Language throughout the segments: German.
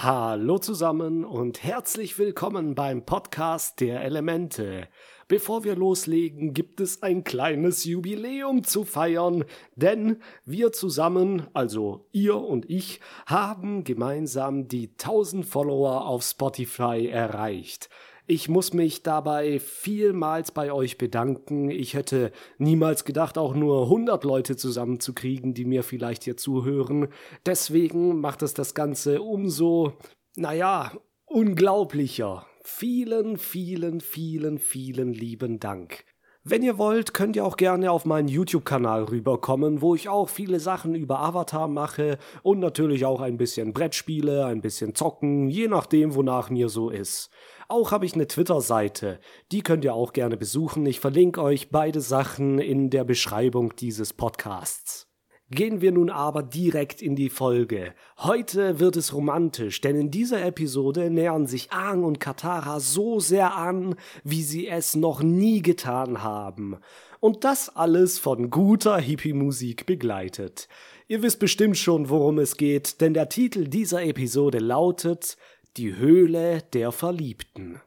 Hallo zusammen und herzlich willkommen beim Podcast der Elemente. Bevor wir loslegen, gibt es ein kleines Jubiläum zu feiern, denn wir zusammen, also ihr und ich, haben gemeinsam die 1000 Follower auf Spotify erreicht. Ich muss mich dabei vielmals bei euch bedanken. Ich hätte niemals gedacht, auch nur 100 Leute zusammenzukriegen, die mir vielleicht hier zuhören. Deswegen macht es das Ganze umso, naja, unglaublicher. Vielen, vielen, vielen, vielen lieben Dank. Wenn ihr wollt, könnt ihr auch gerne auf meinen YouTube-Kanal rüberkommen, wo ich auch viele Sachen über Avatar mache und natürlich auch ein bisschen Brettspiele, ein bisschen zocken, je nachdem, wonach mir so ist. Auch habe ich eine Twitter-Seite. Die könnt ihr auch gerne besuchen. Ich verlinke euch beide Sachen in der Beschreibung dieses Podcasts. Gehen wir nun aber direkt in die Folge. Heute wird es romantisch, denn in dieser Episode nähern sich Aang und Katara so sehr an, wie sie es noch nie getan haben. Und das alles von guter Hippie-Musik begleitet. Ihr wisst bestimmt schon, worum es geht, denn der Titel dieser Episode lautet die Höhle der Verliebten.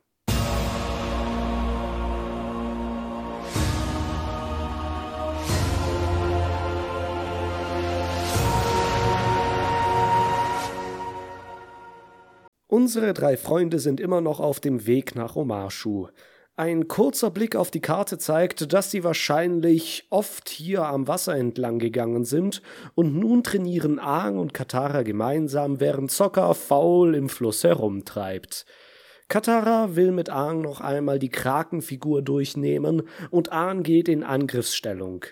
Unsere drei Freunde sind immer noch auf dem Weg nach Omarshu. Ein kurzer Blick auf die Karte zeigt, dass sie wahrscheinlich oft hier am Wasser entlang gegangen sind und nun trainieren Aang und Katara gemeinsam, während Zocker faul im Fluss herumtreibt. Katara will mit Aang noch einmal die Krakenfigur durchnehmen und Aang geht in Angriffsstellung.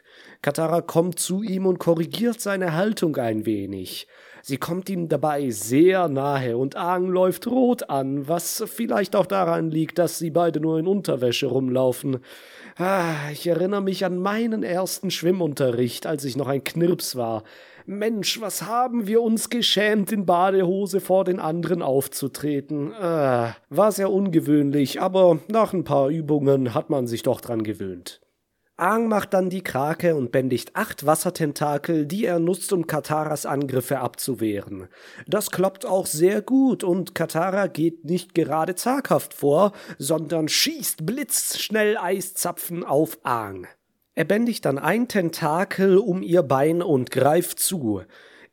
Katara kommt zu ihm und korrigiert seine Haltung ein wenig. Sie kommt ihm dabei sehr nahe und Aang läuft rot an, was vielleicht auch daran liegt, dass sie beide nur in Unterwäsche rumlaufen. Ah, ich erinnere mich an meinen ersten Schwimmunterricht, als ich noch ein Knirps war. Mensch, was haben wir uns geschämt, in Badehose vor den anderen aufzutreten. Ah, war sehr ungewöhnlich, aber nach ein paar Übungen hat man sich doch dran gewöhnt. Aang macht dann die Krake und bändigt acht Wassertentakel, die er nutzt, um Kataras Angriffe abzuwehren. Das klappt auch sehr gut und Katara geht nicht gerade zaghaft vor, sondern schießt blitzschnell Eiszapfen auf Aang. Er bändigt dann ein Tentakel um ihr Bein und greift zu.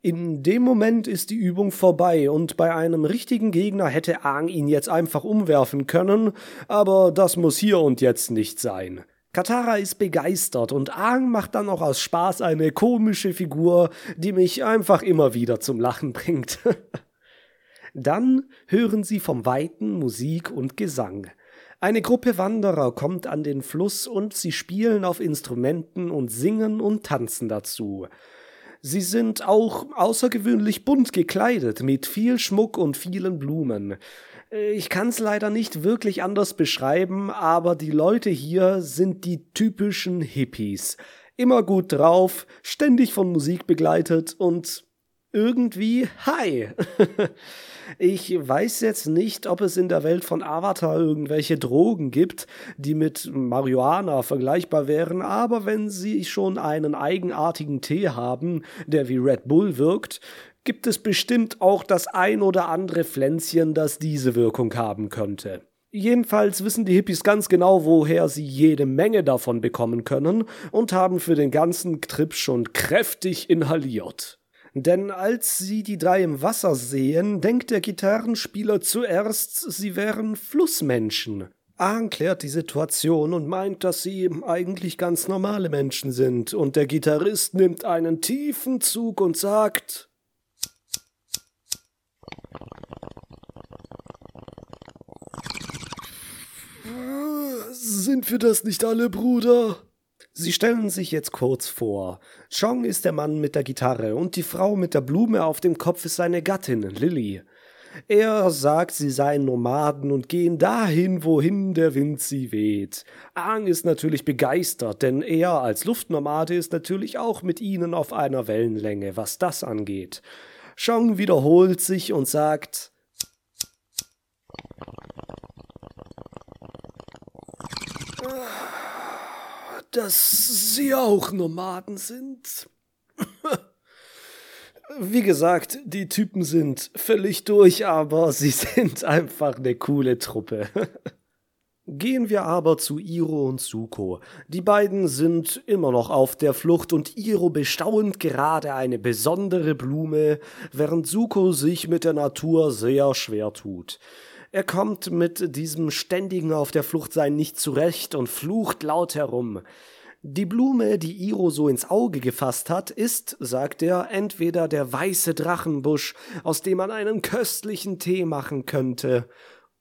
In dem Moment ist die Übung vorbei und bei einem richtigen Gegner hätte Aang ihn jetzt einfach umwerfen können, aber das muss hier und jetzt nicht sein. Katara ist begeistert und Aang macht dann noch aus Spaß eine komische Figur, die mich einfach immer wieder zum Lachen bringt. dann hören sie vom Weiten Musik und Gesang. Eine Gruppe Wanderer kommt an den Fluss und sie spielen auf Instrumenten und singen und tanzen dazu. Sie sind auch außergewöhnlich bunt gekleidet, mit viel Schmuck und vielen Blumen. Äh, ich kann es leider nicht wirklich anders beschreiben, aber die Leute hier sind die typischen Hippies. Immer gut drauf, ständig von Musik begleitet und irgendwie hi. ich weiß jetzt nicht, ob es in der Welt von Avatar irgendwelche Drogen gibt, die mit Marihuana vergleichbar wären, aber wenn sie schon einen eigenartigen Tee haben, der wie Red Bull wirkt, gibt es bestimmt auch das ein oder andere Pflänzchen, das diese Wirkung haben könnte. Jedenfalls wissen die Hippies ganz genau, woher sie jede Menge davon bekommen können und haben für den ganzen Trip schon kräftig inhaliert. Denn als sie die drei im Wasser sehen, denkt der Gitarrenspieler zuerst, sie wären Flussmenschen. Ahn klärt die Situation und meint, dass sie eigentlich ganz normale Menschen sind, und der Gitarrist nimmt einen tiefen Zug und sagt Sind wir das nicht alle, Bruder? Sie stellen sich jetzt kurz vor. Chong ist der Mann mit der Gitarre und die Frau mit der Blume auf dem Kopf ist seine Gattin, Lily. Er sagt, sie seien Nomaden und gehen dahin, wohin der Wind sie weht. Aang ist natürlich begeistert, denn er als Luftnomade ist natürlich auch mit ihnen auf einer Wellenlänge, was das angeht. Chong wiederholt sich und sagt dass sie auch Nomaden sind. wie gesagt, die Typen sind völlig durch, aber sie sind einfach eine coole Truppe. Gehen wir aber zu Iro und Suko. Die beiden sind immer noch auf der Flucht und Iro bestaunt gerade eine besondere Blume, während Suko sich mit der Natur sehr schwer tut. Er kommt mit diesem ständigen auf der Flucht sein nicht zurecht und flucht laut herum. Die Blume, die Iro so ins Auge gefasst hat, ist, sagt er, entweder der weiße Drachenbusch, aus dem man einen köstlichen Tee machen könnte,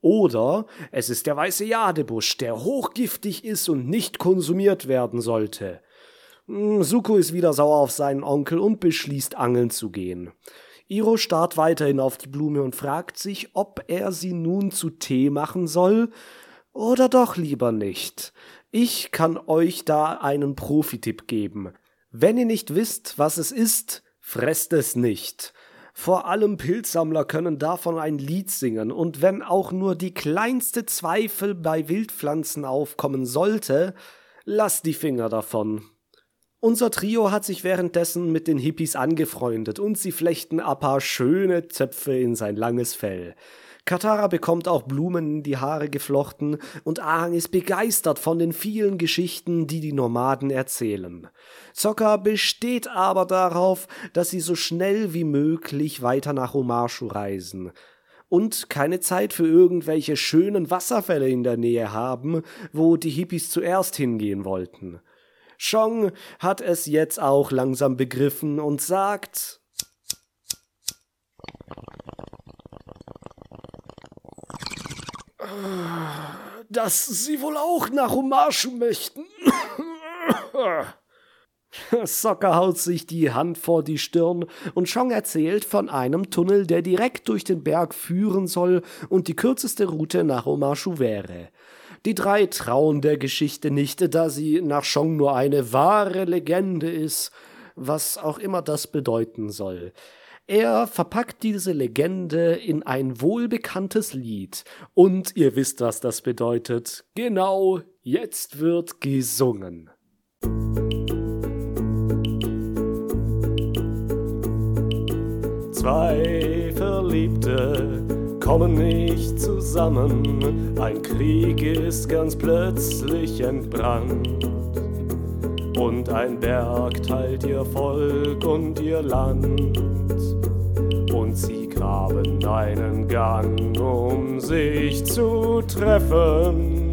oder es ist der weiße Jadebusch, der hochgiftig ist und nicht konsumiert werden sollte. Hm, Suko ist wieder sauer auf seinen Onkel und beschließt, angeln zu gehen. Iro starrt weiterhin auf die Blume und fragt sich, ob er sie nun zu Tee machen soll oder doch lieber nicht. Ich kann euch da einen Profitipp geben. Wenn ihr nicht wisst, was es ist, fresst es nicht. Vor allem Pilzsammler können davon ein Lied singen, und wenn auch nur die kleinste Zweifel bei Wildpflanzen aufkommen sollte, lasst die Finger davon. Unser Trio hat sich währenddessen mit den Hippies angefreundet und sie flechten ein paar schöne Zöpfe in sein langes Fell. Katara bekommt auch Blumen in die Haare geflochten und Ahang ist begeistert von den vielen Geschichten, die die Nomaden erzählen. Sokka besteht aber darauf, dass sie so schnell wie möglich weiter nach Omashu reisen und keine Zeit für irgendwelche schönen Wasserfälle in der Nähe haben, wo die Hippies zuerst hingehen wollten. Chong hat es jetzt auch langsam begriffen und sagt dass sie wohl auch nach Hommage möchten. Socker haut sich die Hand vor die Stirn und Chong erzählt von einem Tunnel, der direkt durch den Berg führen soll und die kürzeste Route nach Omashu wäre. Die drei trauen der Geschichte nicht, da sie nach Chong nur eine wahre Legende ist, was auch immer das bedeuten soll. Er verpackt diese Legende in ein wohlbekanntes Lied. Und ihr wisst, was das bedeutet. Genau, jetzt wird gesungen. Zwei Verliebte kommen nicht zusammen, ein Krieg ist ganz plötzlich entbrannt. Und ein Berg teilt ihr Volk und ihr Land und sie graben einen Gang, um sich zu treffen.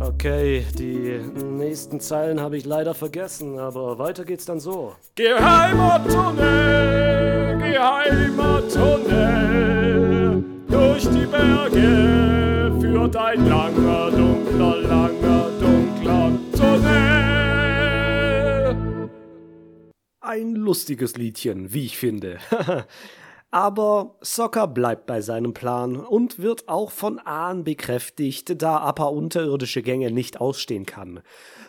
Okay, die nächsten Zeilen habe ich leider vergessen, aber weiter geht's dann so. Geheimer Tunnel, geheimer Tunnel, durch die Berge führt ein langer, dunkler, langer, Ein lustiges Liedchen, wie ich finde. Aber Soccer bleibt bei seinem Plan und wird auch von Ahn bekräftigt, da Appa unterirdische Gänge nicht ausstehen kann.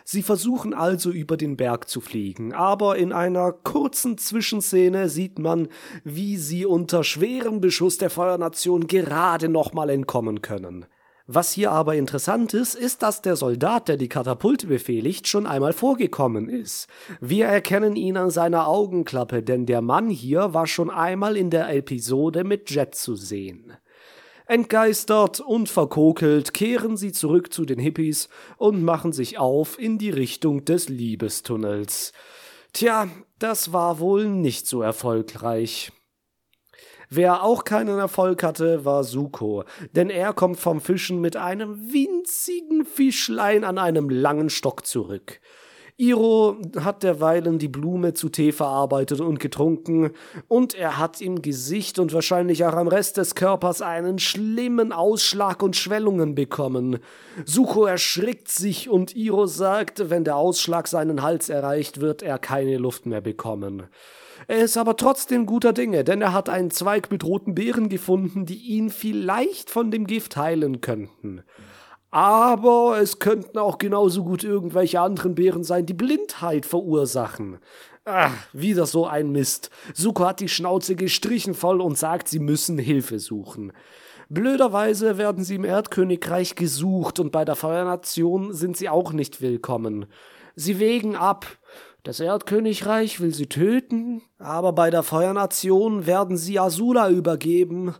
Sie versuchen also über den Berg zu fliegen, aber in einer kurzen Zwischenszene sieht man, wie sie unter schwerem Beschuss der Feuernation gerade nochmal entkommen können. Was hier aber interessant ist, ist, dass der Soldat, der die Katapulte befehligt, schon einmal vorgekommen ist. Wir erkennen ihn an seiner Augenklappe, denn der Mann hier war schon einmal in der Episode mit Jet zu sehen. Entgeistert und verkokelt kehren sie zurück zu den Hippies und machen sich auf in die Richtung des Liebestunnels. Tja, das war wohl nicht so erfolgreich. Wer auch keinen Erfolg hatte, war Suko, denn er kommt vom Fischen mit einem winzigen Fischlein an einem langen Stock zurück. Iro hat derweilen die Blume zu Tee verarbeitet und getrunken, und er hat im Gesicht und wahrscheinlich auch am Rest des Körpers einen schlimmen Ausschlag und Schwellungen bekommen. Suko erschrickt sich und Iro sagt, wenn der Ausschlag seinen Hals erreicht, wird er keine Luft mehr bekommen. Er ist aber trotzdem guter Dinge, denn er hat einen Zweig mit roten Beeren gefunden, die ihn vielleicht von dem Gift heilen könnten. Aber es könnten auch genauso gut irgendwelche anderen Beeren sein, die Blindheit verursachen. Ach, wieder so ein Mist. Suko hat die Schnauze gestrichen voll und sagt, sie müssen Hilfe suchen. Blöderweise werden sie im Erdkönigreich gesucht und bei der Feuernation sind sie auch nicht willkommen. Sie wägen ab, Das Erdkönigreich will sie töten, aber bei der Feuernation werden sie Asula übergeben.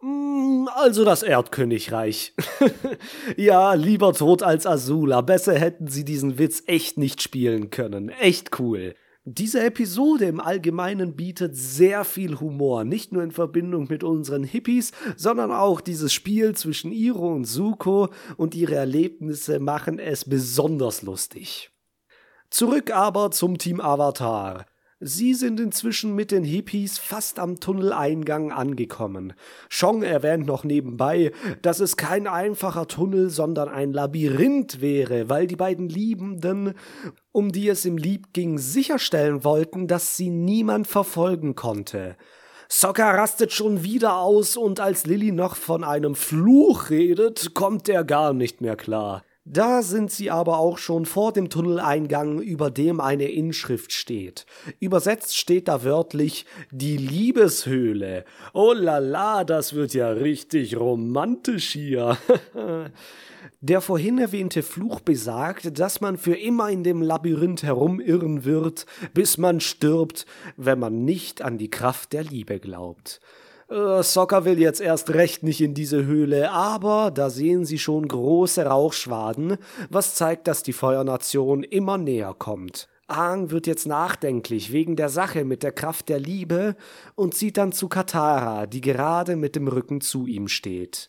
Hm, also das Erdkönigreich. ja, lieber tot als Azula. Besser hätten sie diesen Witz echt nicht spielen können. Echt cool. Diese Episode im Allgemeinen bietet sehr viel Humor, nicht nur in Verbindung mit unseren Hippies, sondern auch dieses Spiel zwischen Iro und Suko und ihre Erlebnisse machen es besonders lustig. Zurück aber zum Team Avatar. Sie sind inzwischen mit den Hippies fast am Tunneleingang angekommen. Chong erwähnt noch nebenbei, dass es kein einfacher Tunnel, sondern ein Labyrinth wäre, weil die beiden Liebenden, um die es im Lieb ging, sicherstellen wollten, dass sie niemand verfolgen konnte. Sokka rastet schon wieder aus und als Lilly noch von einem Fluch redet, kommt er gar nicht mehr klar. Da sind sie aber auch schon vor dem Tunneleingang, über dem eine Inschrift steht. Übersetzt steht da wörtlich die Liebeshöhle. Oh la la, das wird ja richtig romantisch hier. Der vorhin erwähnte Fluch besagt, dass man für immer in dem Labyrinth herumirren wird, bis man stirbt, wenn man nicht an die Kraft der Liebe glaubt. Äh, Soccer will jetzt erst recht nicht in diese Höhle, aber da sehen sie schon große Rauchschwaden, was zeigt, dass die Feuernation immer näher kommt. Aang wird jetzt nachdenklich wegen der Sache mit der Kraft der Liebe und sieht dann zu Katara, die gerade mit dem Rücken zu ihm steht.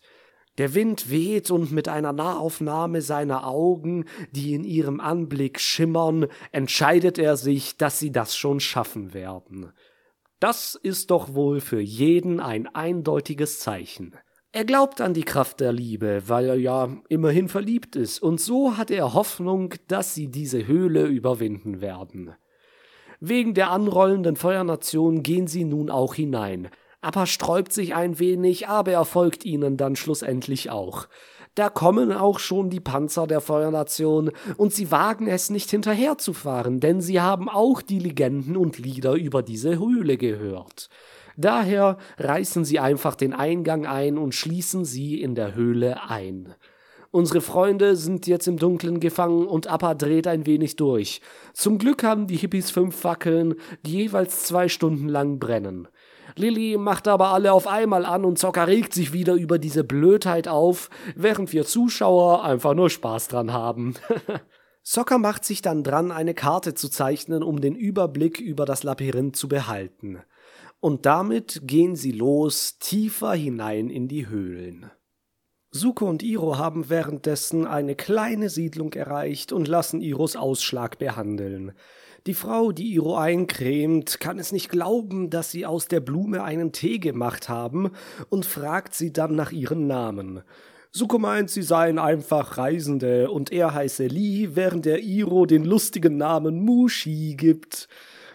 Der Wind weht und mit einer Nahaufnahme seiner Augen, die in ihrem Anblick schimmern, entscheidet er sich, dass sie das schon schaffen werden. Das ist doch wohl für jeden ein eindeutiges Zeichen. Er glaubt an die Kraft der Liebe, weil er ja immerhin verliebt ist, und so hat er Hoffnung, dass sie diese Höhle überwinden werden. Wegen der anrollenden Feuernation gehen sie nun auch hinein. Appa sträubt sich ein wenig, aber er folgt ihnen dann schlussendlich auch. Da kommen auch schon die Panzer der Feuernation, und sie wagen es nicht hinterherzufahren, denn sie haben auch die Legenden und Lieder über diese Höhle gehört. Daher reißen sie einfach den Eingang ein und schließen sie in der Höhle ein. Unsere Freunde sind jetzt im Dunkeln gefangen und Appa dreht ein wenig durch. Zum Glück haben die Hippies fünf Fackeln, die jeweils zwei Stunden lang brennen. Lilly macht aber alle auf einmal an und Zocker regt sich wieder über diese Blödheit auf, während wir Zuschauer einfach nur Spaß dran haben. Zocker macht sich dann dran, eine Karte zu zeichnen, um den Überblick über das Labyrinth zu behalten. Und damit gehen sie los, tiefer hinein in die Höhlen. Suko und Iro haben währenddessen eine kleine Siedlung erreicht und lassen Iros Ausschlag behandeln. Die Frau, die Iro eincremt, kann es nicht glauben, dass sie aus der Blume einen Tee gemacht haben und fragt sie dann nach ihren Namen. Suko meint, sie seien einfach Reisende und er heiße Lee, während er Iro den lustigen Namen Mushi gibt.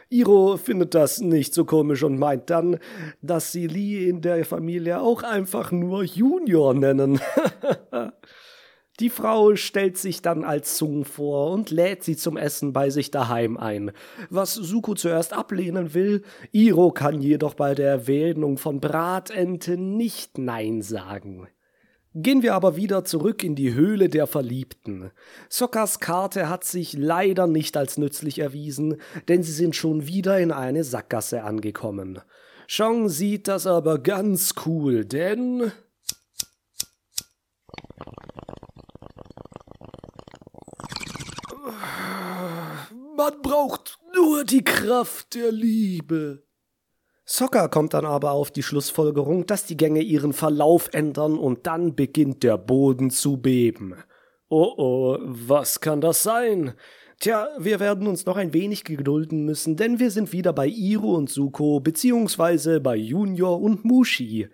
Iro findet das nicht so komisch und meint dann, dass sie Lee in der Familie auch einfach nur Junior nennen. Die Frau stellt sich dann als Zung vor und lädt sie zum Essen bei sich daheim ein. Was Suko zuerst ablehnen will, Iro kann jedoch bei der Erwähnung von Bratente nicht Nein sagen. Gehen wir aber wieder zurück in die Höhle der Verliebten. Sokkas Karte hat sich leider nicht als nützlich erwiesen, denn sie sind schon wieder in eine Sackgasse angekommen. Chong sieht das aber ganz cool, denn Man braucht nur die Kraft der Liebe. Soccer kommt dann aber auf die Schlussfolgerung, dass die Gänge ihren Verlauf ändern und dann beginnt der Boden zu beben. Oh oh, was kann das sein? Tja, wir werden uns noch ein wenig gedulden müssen, denn wir sind wieder bei Iro und Suko, beziehungsweise bei Junior und Mushi.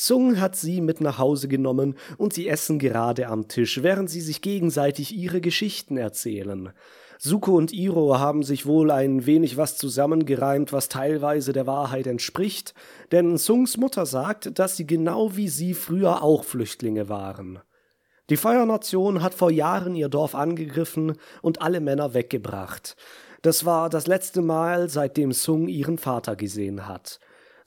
Sung hat sie mit nach Hause genommen und sie essen gerade am Tisch, während sie sich gegenseitig ihre Geschichten erzählen. Suko und Iro haben sich wohl ein wenig was zusammengereimt, was teilweise der Wahrheit entspricht, denn Sungs Mutter sagt, dass sie genau wie sie früher auch Flüchtlinge waren. Die Feuernation hat vor Jahren ihr Dorf angegriffen und alle Männer weggebracht. Das war das letzte Mal, seitdem Sung ihren Vater gesehen hat.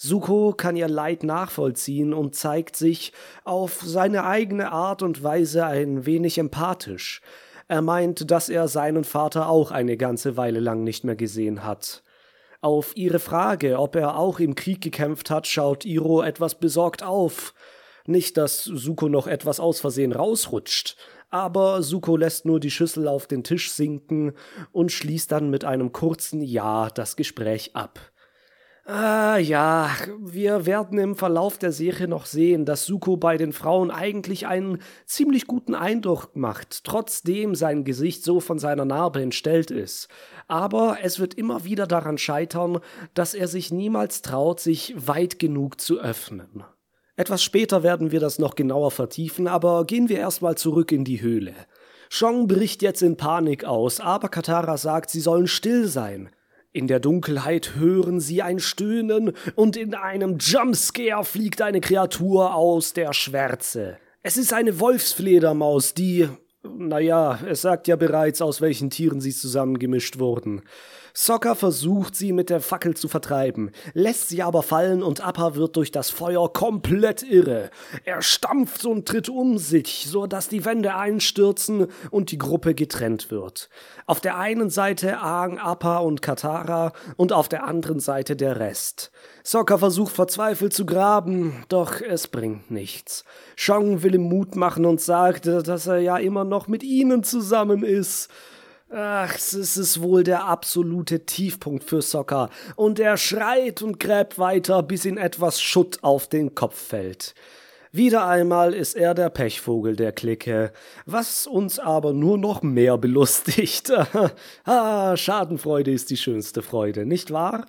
Suko kann ihr Leid nachvollziehen und zeigt sich auf seine eigene Art und Weise ein wenig empathisch. Er meint, dass er seinen Vater auch eine ganze Weile lang nicht mehr gesehen hat. Auf ihre Frage, ob er auch im Krieg gekämpft hat, schaut Iro etwas besorgt auf. Nicht, dass Suko noch etwas aus Versehen rausrutscht, aber Suko lässt nur die Schüssel auf den Tisch sinken und schließt dann mit einem kurzen Ja das Gespräch ab. Ah ja, wir werden im Verlauf der Serie noch sehen, dass Suko bei den Frauen eigentlich einen ziemlich guten Eindruck macht, trotzdem sein Gesicht so von seiner Narbe entstellt ist. Aber es wird immer wieder daran scheitern, dass er sich niemals traut, sich weit genug zu öffnen. Etwas später werden wir das noch genauer vertiefen, aber gehen wir erstmal zurück in die Höhle. Chong bricht jetzt in Panik aus, aber Katara sagt, sie sollen still sein. In der Dunkelheit hören sie ein Stöhnen und in einem Jumpscare fliegt eine Kreatur aus der Schwärze. Es ist eine Wolfsfledermaus, die, naja, es sagt ja bereits, aus welchen Tieren sie zusammengemischt wurden. Sokka versucht sie mit der Fackel zu vertreiben, lässt sie aber fallen und Appa wird durch das Feuer komplett irre. Er stampft und tritt um sich, so dass die Wände einstürzen und die Gruppe getrennt wird. Auf der einen Seite Aang, Appa und Katara und auf der anderen Seite der Rest. Sokka versucht verzweifelt zu graben, doch es bringt nichts. Shang will ihm Mut machen und sagt, dass er ja immer noch mit ihnen zusammen ist. Ach, es ist wohl der absolute Tiefpunkt für Soccer. Und er schreit und gräbt weiter, bis ihm etwas Schutt auf den Kopf fällt. Wieder einmal ist er der Pechvogel der Clique, was uns aber nur noch mehr belustigt. ah, Schadenfreude ist die schönste Freude, nicht wahr?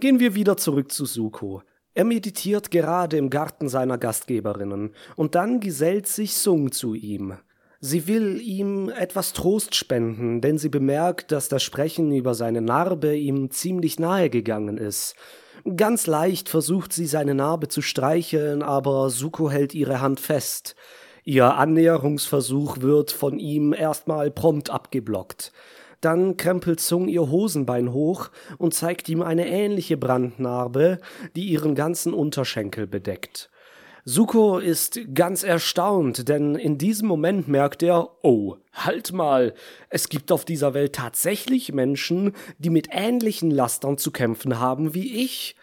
Gehen wir wieder zurück zu Suko. Er meditiert gerade im Garten seiner Gastgeberinnen, und dann gesellt sich Sung zu ihm. Sie will ihm etwas Trost spenden, denn sie bemerkt, dass das Sprechen über seine Narbe ihm ziemlich nahe gegangen ist. Ganz leicht versucht sie seine Narbe zu streicheln, aber Suko hält ihre Hand fest. Ihr Annäherungsversuch wird von ihm erstmal prompt abgeblockt. Dann krempelt Sung ihr Hosenbein hoch und zeigt ihm eine ähnliche Brandnarbe, die ihren ganzen Unterschenkel bedeckt. Suko ist ganz erstaunt, denn in diesem Moment merkt er, oh, halt mal, es gibt auf dieser Welt tatsächlich Menschen, die mit ähnlichen Lastern zu kämpfen haben wie ich.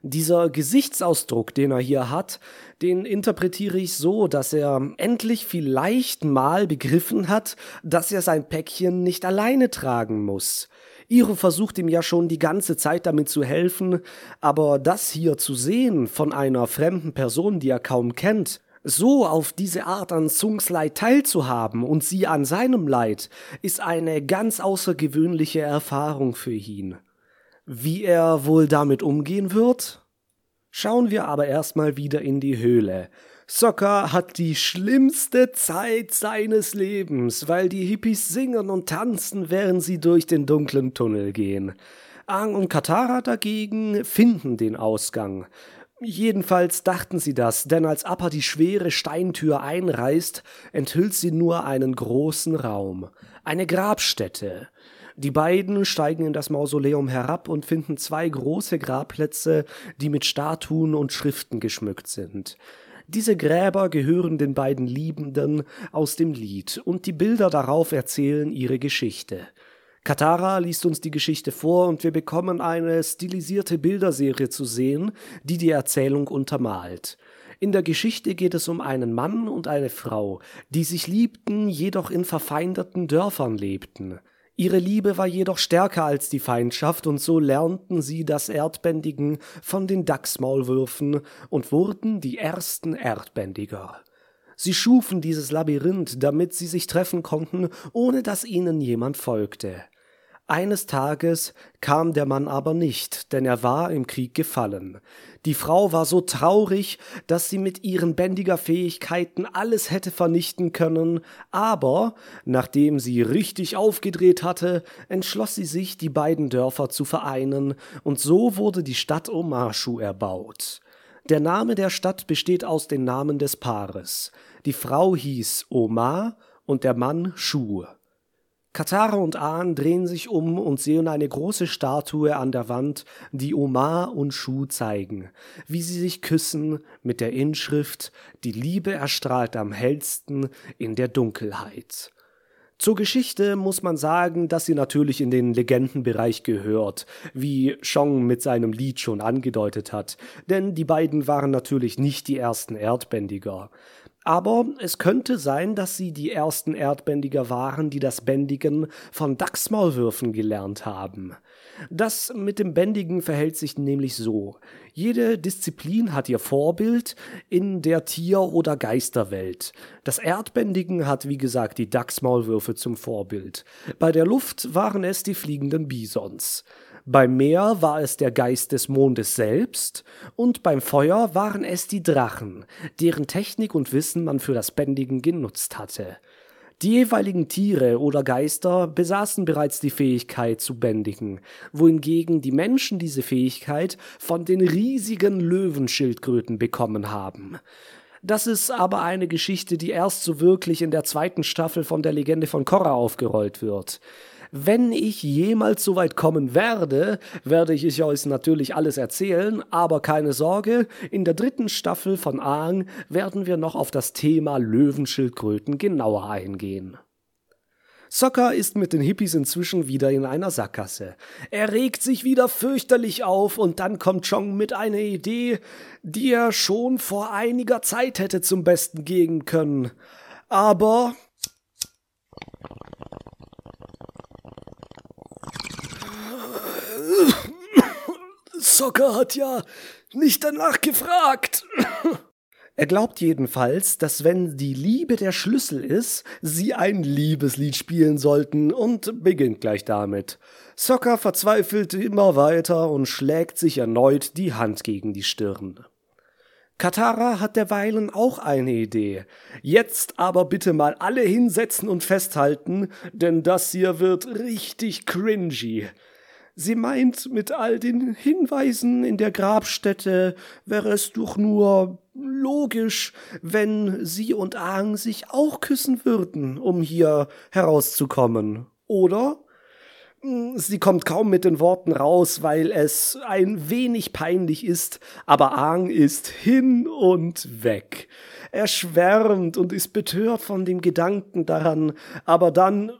Dieser Gesichtsausdruck, den er hier hat, den interpretiere ich so, dass er endlich vielleicht mal begriffen hat, dass er sein Päckchen nicht alleine tragen muss. Iro versucht ihm ja schon die ganze Zeit damit zu helfen, aber das hier zu sehen von einer fremden Person, die er kaum kennt, so auf diese Art an Sungs Leid teilzuhaben und sie an seinem Leid, ist eine ganz außergewöhnliche Erfahrung für ihn. Wie er wohl damit umgehen wird? Schauen wir aber erstmal wieder in die Höhle. Soccer hat die schlimmste Zeit seines Lebens, weil die Hippies singen und tanzen, während sie durch den dunklen Tunnel gehen. Aang und Katara dagegen finden den Ausgang. Jedenfalls dachten sie das, denn als Appa die schwere Steintür einreißt, enthüllt sie nur einen großen Raum, eine Grabstätte. Die beiden steigen in das Mausoleum herab und finden zwei große Grabplätze, die mit Statuen und Schriften geschmückt sind. Diese Gräber gehören den beiden Liebenden aus dem Lied, und die Bilder darauf erzählen ihre Geschichte. Katara liest uns die Geschichte vor und wir bekommen eine stilisierte Bilderserie zu sehen, die die Erzählung untermalt. In der Geschichte geht es um einen Mann und eine Frau, die sich liebten, jedoch in verfeindeten Dörfern lebten. Ihre Liebe war jedoch stärker als die Feindschaft, und so lernten sie das Erdbändigen von den Dachsmaulwürfen und wurden die ersten Erdbändiger. Sie schufen dieses Labyrinth, damit sie sich treffen konnten, ohne dass ihnen jemand folgte. Eines Tages kam der Mann aber nicht, denn er war im Krieg gefallen. Die Frau war so traurig, dass sie mit ihren Bändigerfähigkeiten alles hätte vernichten können, aber nachdem sie richtig aufgedreht hatte, entschloss sie sich, die beiden Dörfer zu vereinen, und so wurde die Stadt Omashu erbaut. Der Name der Stadt besteht aus den Namen des Paares. Die Frau hieß Oma und der Mann Shu. Katara und Ahn drehen sich um und sehen eine große Statue an der Wand, die Omar und Shu zeigen, wie sie sich küssen mit der Inschrift Die Liebe erstrahlt am hellsten in der Dunkelheit. Zur Geschichte muss man sagen, dass sie natürlich in den Legendenbereich gehört, wie Chong mit seinem Lied schon angedeutet hat, denn die beiden waren natürlich nicht die ersten Erdbändiger. Aber es könnte sein, dass sie die ersten Erdbändiger waren, die das Bändigen von Dachsmaulwürfen gelernt haben. Das mit dem Bändigen verhält sich nämlich so. Jede Disziplin hat ihr Vorbild in der Tier- oder Geisterwelt. Das Erdbändigen hat, wie gesagt, die Dachsmaulwürfe zum Vorbild. Bei der Luft waren es die fliegenden Bisons. Beim Meer war es der Geist des Mondes selbst, und beim Feuer waren es die Drachen, deren Technik und Wissen man für das Bändigen genutzt hatte. Die jeweiligen Tiere oder Geister besaßen bereits die Fähigkeit zu bändigen, wohingegen die Menschen diese Fähigkeit von den riesigen Löwenschildkröten bekommen haben. Das ist aber eine Geschichte, die erst so wirklich in der zweiten Staffel von der Legende von Korra aufgerollt wird. Wenn ich jemals so weit kommen werde, werde ich euch natürlich alles erzählen, aber keine Sorge, in der dritten Staffel von Aang werden wir noch auf das Thema Löwenschildkröten genauer eingehen. Sokka ist mit den Hippies inzwischen wieder in einer Sackgasse. Er regt sich wieder fürchterlich auf und dann kommt Chong mit einer Idee, die er schon vor einiger Zeit hätte zum Besten gehen können. Aber Zocker hat ja nicht danach gefragt. Er glaubt jedenfalls, dass wenn die Liebe der Schlüssel ist, sie ein Liebeslied spielen sollten und beginnt gleich damit. Sokka verzweifelt immer weiter und schlägt sich erneut die Hand gegen die Stirn. Katara hat derweilen auch eine Idee. Jetzt aber bitte mal alle hinsetzen und festhalten, denn das hier wird richtig cringy. Sie meint, mit all den Hinweisen in der Grabstätte wäre es doch nur logisch, wenn sie und Aang sich auch küssen würden, um hier herauszukommen, oder? Hm, sie kommt kaum mit den Worten raus, weil es ein wenig peinlich ist, aber Aang ist hin und weg. Er schwärmt und ist betört von dem Gedanken daran, aber dann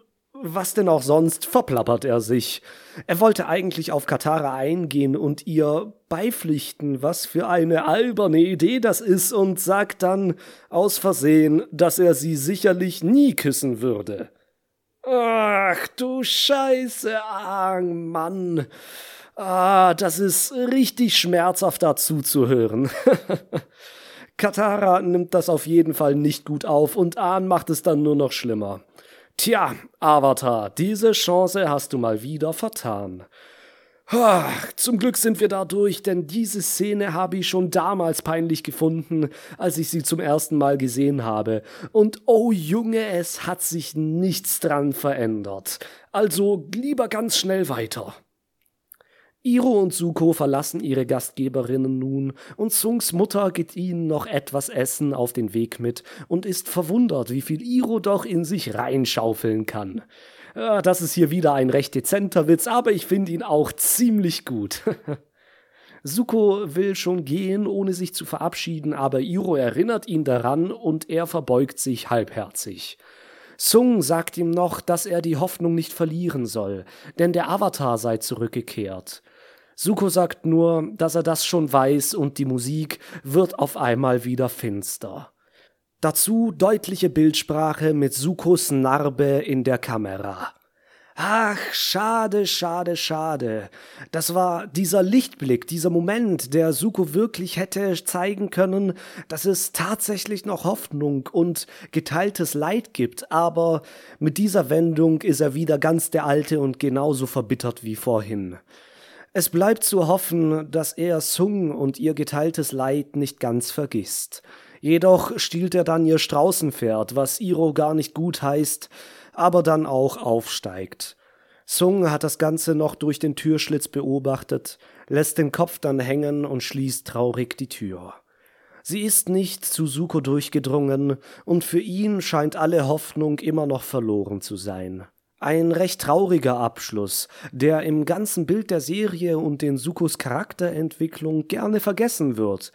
was denn auch sonst, verplappert er sich. Er wollte eigentlich auf Katara eingehen und ihr beipflichten, was für eine alberne Idee das ist, und sagt dann aus Versehen, dass er sie sicherlich nie küssen würde. Ach du Scheiße, ah, Mann. Ah, das ist richtig schmerzhaft dazu zu hören. Katara nimmt das auf jeden Fall nicht gut auf und Ahn macht es dann nur noch schlimmer. Tja, Avatar, diese Chance hast du mal wieder vertan. Zum Glück sind wir da durch, denn diese Szene habe ich schon damals peinlich gefunden, als ich sie zum ersten Mal gesehen habe. Und oh Junge, es hat sich nichts dran verändert. Also lieber ganz schnell weiter. Iro und Suko verlassen ihre Gastgeberinnen nun, und Sungs Mutter gibt ihnen noch etwas Essen auf den Weg mit und ist verwundert, wie viel Iro doch in sich reinschaufeln kann. Ja, das ist hier wieder ein recht dezenter Witz, aber ich finde ihn auch ziemlich gut. Suko will schon gehen, ohne sich zu verabschieden, aber Iro erinnert ihn daran und er verbeugt sich halbherzig. Sung sagt ihm noch, dass er die Hoffnung nicht verlieren soll, denn der Avatar sei zurückgekehrt. Suko sagt nur, dass er das schon weiß und die Musik wird auf einmal wieder finster. Dazu deutliche Bildsprache mit Sukos Narbe in der Kamera. Ach, schade, schade, schade. Das war dieser Lichtblick, dieser Moment, der Suko wirklich hätte zeigen können, dass es tatsächlich noch Hoffnung und geteiltes Leid gibt, aber mit dieser Wendung ist er wieder ganz der Alte und genauso verbittert wie vorhin. Es bleibt zu hoffen, dass er Sung und ihr geteiltes Leid nicht ganz vergisst. Jedoch stiehlt er dann ihr Straußenpferd, was Iro gar nicht gut heißt, aber dann auch aufsteigt. Sung hat das Ganze noch durch den Türschlitz beobachtet, lässt den Kopf dann hängen und schließt traurig die Tür. Sie ist nicht zu Suko durchgedrungen, und für ihn scheint alle Hoffnung immer noch verloren zu sein. Ein recht trauriger Abschluss, der im ganzen Bild der Serie und den Sukos Charakterentwicklung gerne vergessen wird.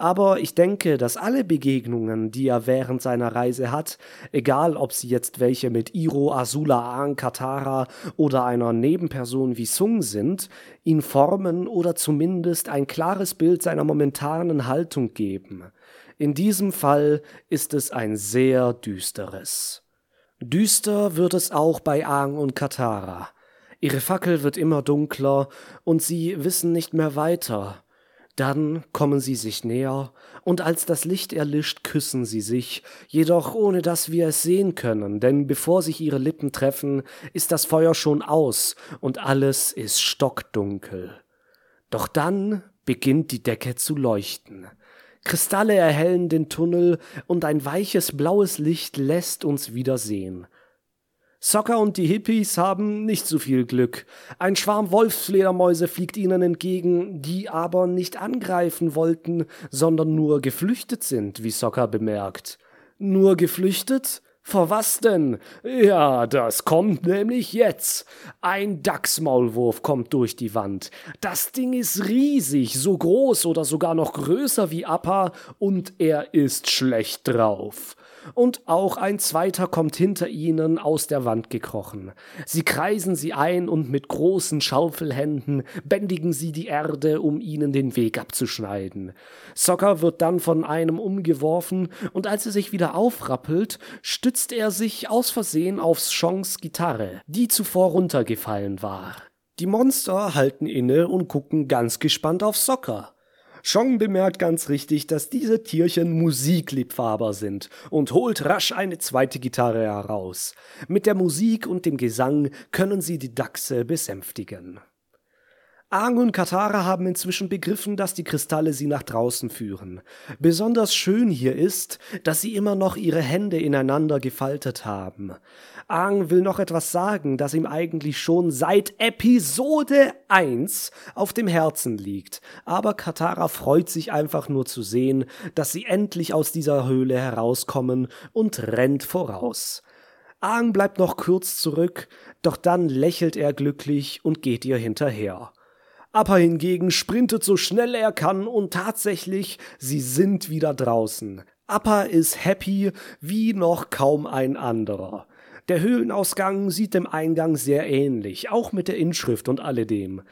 Aber ich denke, dass alle Begegnungen, die er während seiner Reise hat, egal ob sie jetzt welche mit Iro, Azula, Aang, Katara oder einer Nebenperson wie Sung sind, ihn formen oder zumindest ein klares Bild seiner momentanen Haltung geben. In diesem Fall ist es ein sehr düsteres. Düster wird es auch bei Aang und Katara. Ihre Fackel wird immer dunkler und sie wissen nicht mehr weiter. Dann kommen sie sich näher, und als das Licht erlischt, küssen sie sich, jedoch ohne dass wir es sehen können, denn bevor sich ihre Lippen treffen, ist das Feuer schon aus und alles ist stockdunkel. Doch dann beginnt die Decke zu leuchten. Kristalle erhellen den Tunnel und ein weiches blaues Licht lässt uns wieder sehen. Soccer und die Hippies haben nicht so viel Glück. Ein Schwarm Wolfsfledermäuse fliegt ihnen entgegen, die aber nicht angreifen wollten, sondern nur geflüchtet sind, wie Soccer bemerkt. Nur geflüchtet? Vor was denn? Ja, das kommt nämlich jetzt. Ein Dachsmaulwurf kommt durch die Wand. Das Ding ist riesig, so groß oder sogar noch größer wie Appa, und er ist schlecht drauf und auch ein zweiter kommt hinter ihnen aus der Wand gekrochen. Sie kreisen sie ein und mit großen Schaufelhänden bändigen sie die Erde, um ihnen den Weg abzuschneiden. Socker wird dann von einem umgeworfen und als er sich wieder aufrappelt, stützt er sich aus Versehen auf Shongs Gitarre, die zuvor runtergefallen war. Die Monster halten inne und gucken ganz gespannt auf Socker. Chong bemerkt ganz richtig, dass diese Tierchen Musikliebhaber sind und holt rasch eine zweite Gitarre heraus. Mit der Musik und dem Gesang können sie die Dachse besänftigen. Aang und Katara haben inzwischen begriffen, dass die Kristalle sie nach draußen führen. Besonders schön hier ist, dass sie immer noch ihre Hände ineinander gefaltet haben. Aang will noch etwas sagen, das ihm eigentlich schon seit Episode 1 auf dem Herzen liegt. Aber Katara freut sich einfach nur zu sehen, dass sie endlich aus dieser Höhle herauskommen und rennt voraus. Aang bleibt noch kurz zurück, doch dann lächelt er glücklich und geht ihr hinterher. Appa hingegen sprintet so schnell er kann und tatsächlich, sie sind wieder draußen. Appa ist happy wie noch kaum ein anderer. Der Höhlenausgang sieht dem Eingang sehr ähnlich, auch mit der Inschrift und alledem.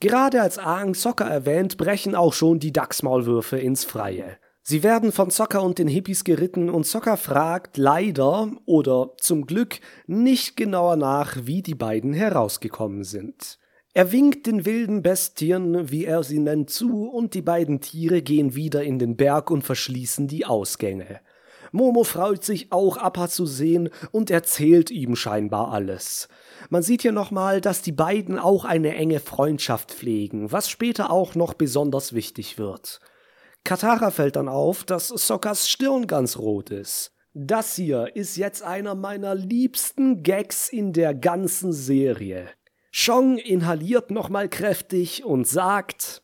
Gerade als Aang Zocker erwähnt, brechen auch schon die Dachsmaulwürfe ins Freie. Sie werden von Zocker und den Hippies geritten und Zocker fragt leider oder zum Glück nicht genauer nach, wie die beiden herausgekommen sind. Er winkt den wilden Bestien, wie er sie nennt, zu, und die beiden Tiere gehen wieder in den Berg und verschließen die Ausgänge. Momo freut sich auch, Appa zu sehen und erzählt ihm scheinbar alles. Man sieht hier nochmal, dass die beiden auch eine enge Freundschaft pflegen, was später auch noch besonders wichtig wird. Katara fällt dann auf, dass Sockers Stirn ganz rot ist. Das hier ist jetzt einer meiner liebsten Gags in der ganzen Serie. Chong inhaliert nochmal kräftig und sagt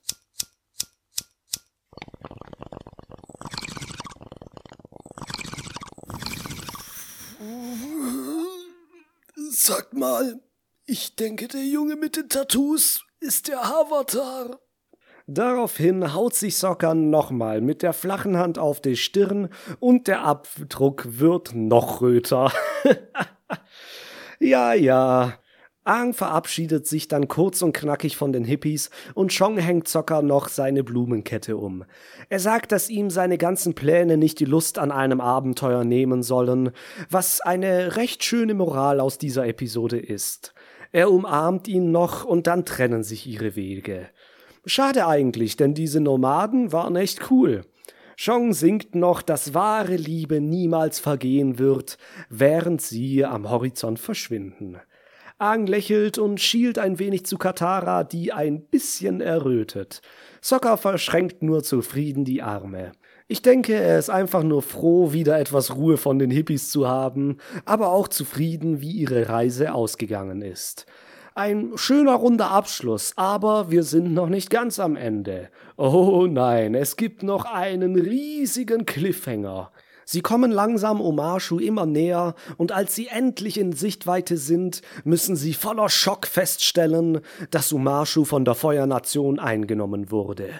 Sag mal, ich denke, der Junge mit den Tattoos ist der Avatar. Daraufhin haut sich Sockern nochmal mit der flachen Hand auf die Stirn und der Abdruck wird noch röter. ja, ja. Aang verabschiedet sich dann kurz und knackig von den Hippies und Chong hängt Zocker noch seine Blumenkette um. Er sagt, dass ihm seine ganzen Pläne nicht die Lust an einem Abenteuer nehmen sollen, was eine recht schöne Moral aus dieser Episode ist. Er umarmt ihn noch und dann trennen sich ihre Wege. Schade eigentlich, denn diese Nomaden waren echt cool. Chong singt noch, dass wahre Liebe niemals vergehen wird, während sie am Horizont verschwinden. Aang lächelt und schielt ein wenig zu Katara, die ein bisschen errötet. Sokka verschränkt nur zufrieden die Arme. Ich denke, er ist einfach nur froh, wieder etwas Ruhe von den Hippies zu haben, aber auch zufrieden, wie ihre Reise ausgegangen ist. Ein schöner runder Abschluss, aber wir sind noch nicht ganz am Ende. Oh nein, es gibt noch einen riesigen Cliffhanger. Sie kommen langsam Omashu immer näher, und als sie endlich in Sichtweite sind, müssen sie voller Schock feststellen, dass Umashu von der Feuernation eingenommen wurde.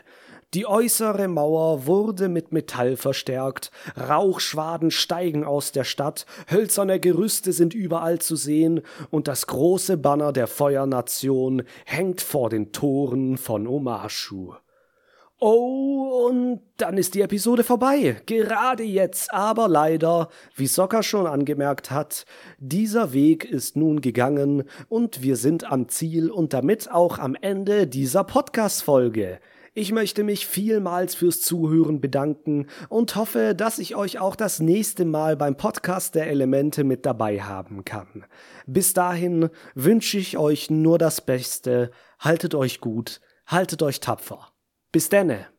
Die äußere Mauer wurde mit Metall verstärkt, Rauchschwaden steigen aus der Stadt, hölzerne Gerüste sind überall zu sehen, und das große Banner der Feuernation hängt vor den Toren von Omashu. Oh, und dann ist die Episode vorbei. Gerade jetzt, aber leider, wie Sokka schon angemerkt hat, dieser Weg ist nun gegangen und wir sind am Ziel und damit auch am Ende dieser Podcast-Folge. Ich möchte mich vielmals fürs Zuhören bedanken und hoffe, dass ich euch auch das nächste Mal beim Podcast der Elemente mit dabei haben kann. Bis dahin wünsche ich euch nur das Beste. Haltet euch gut, haltet euch tapfer. Bis denne.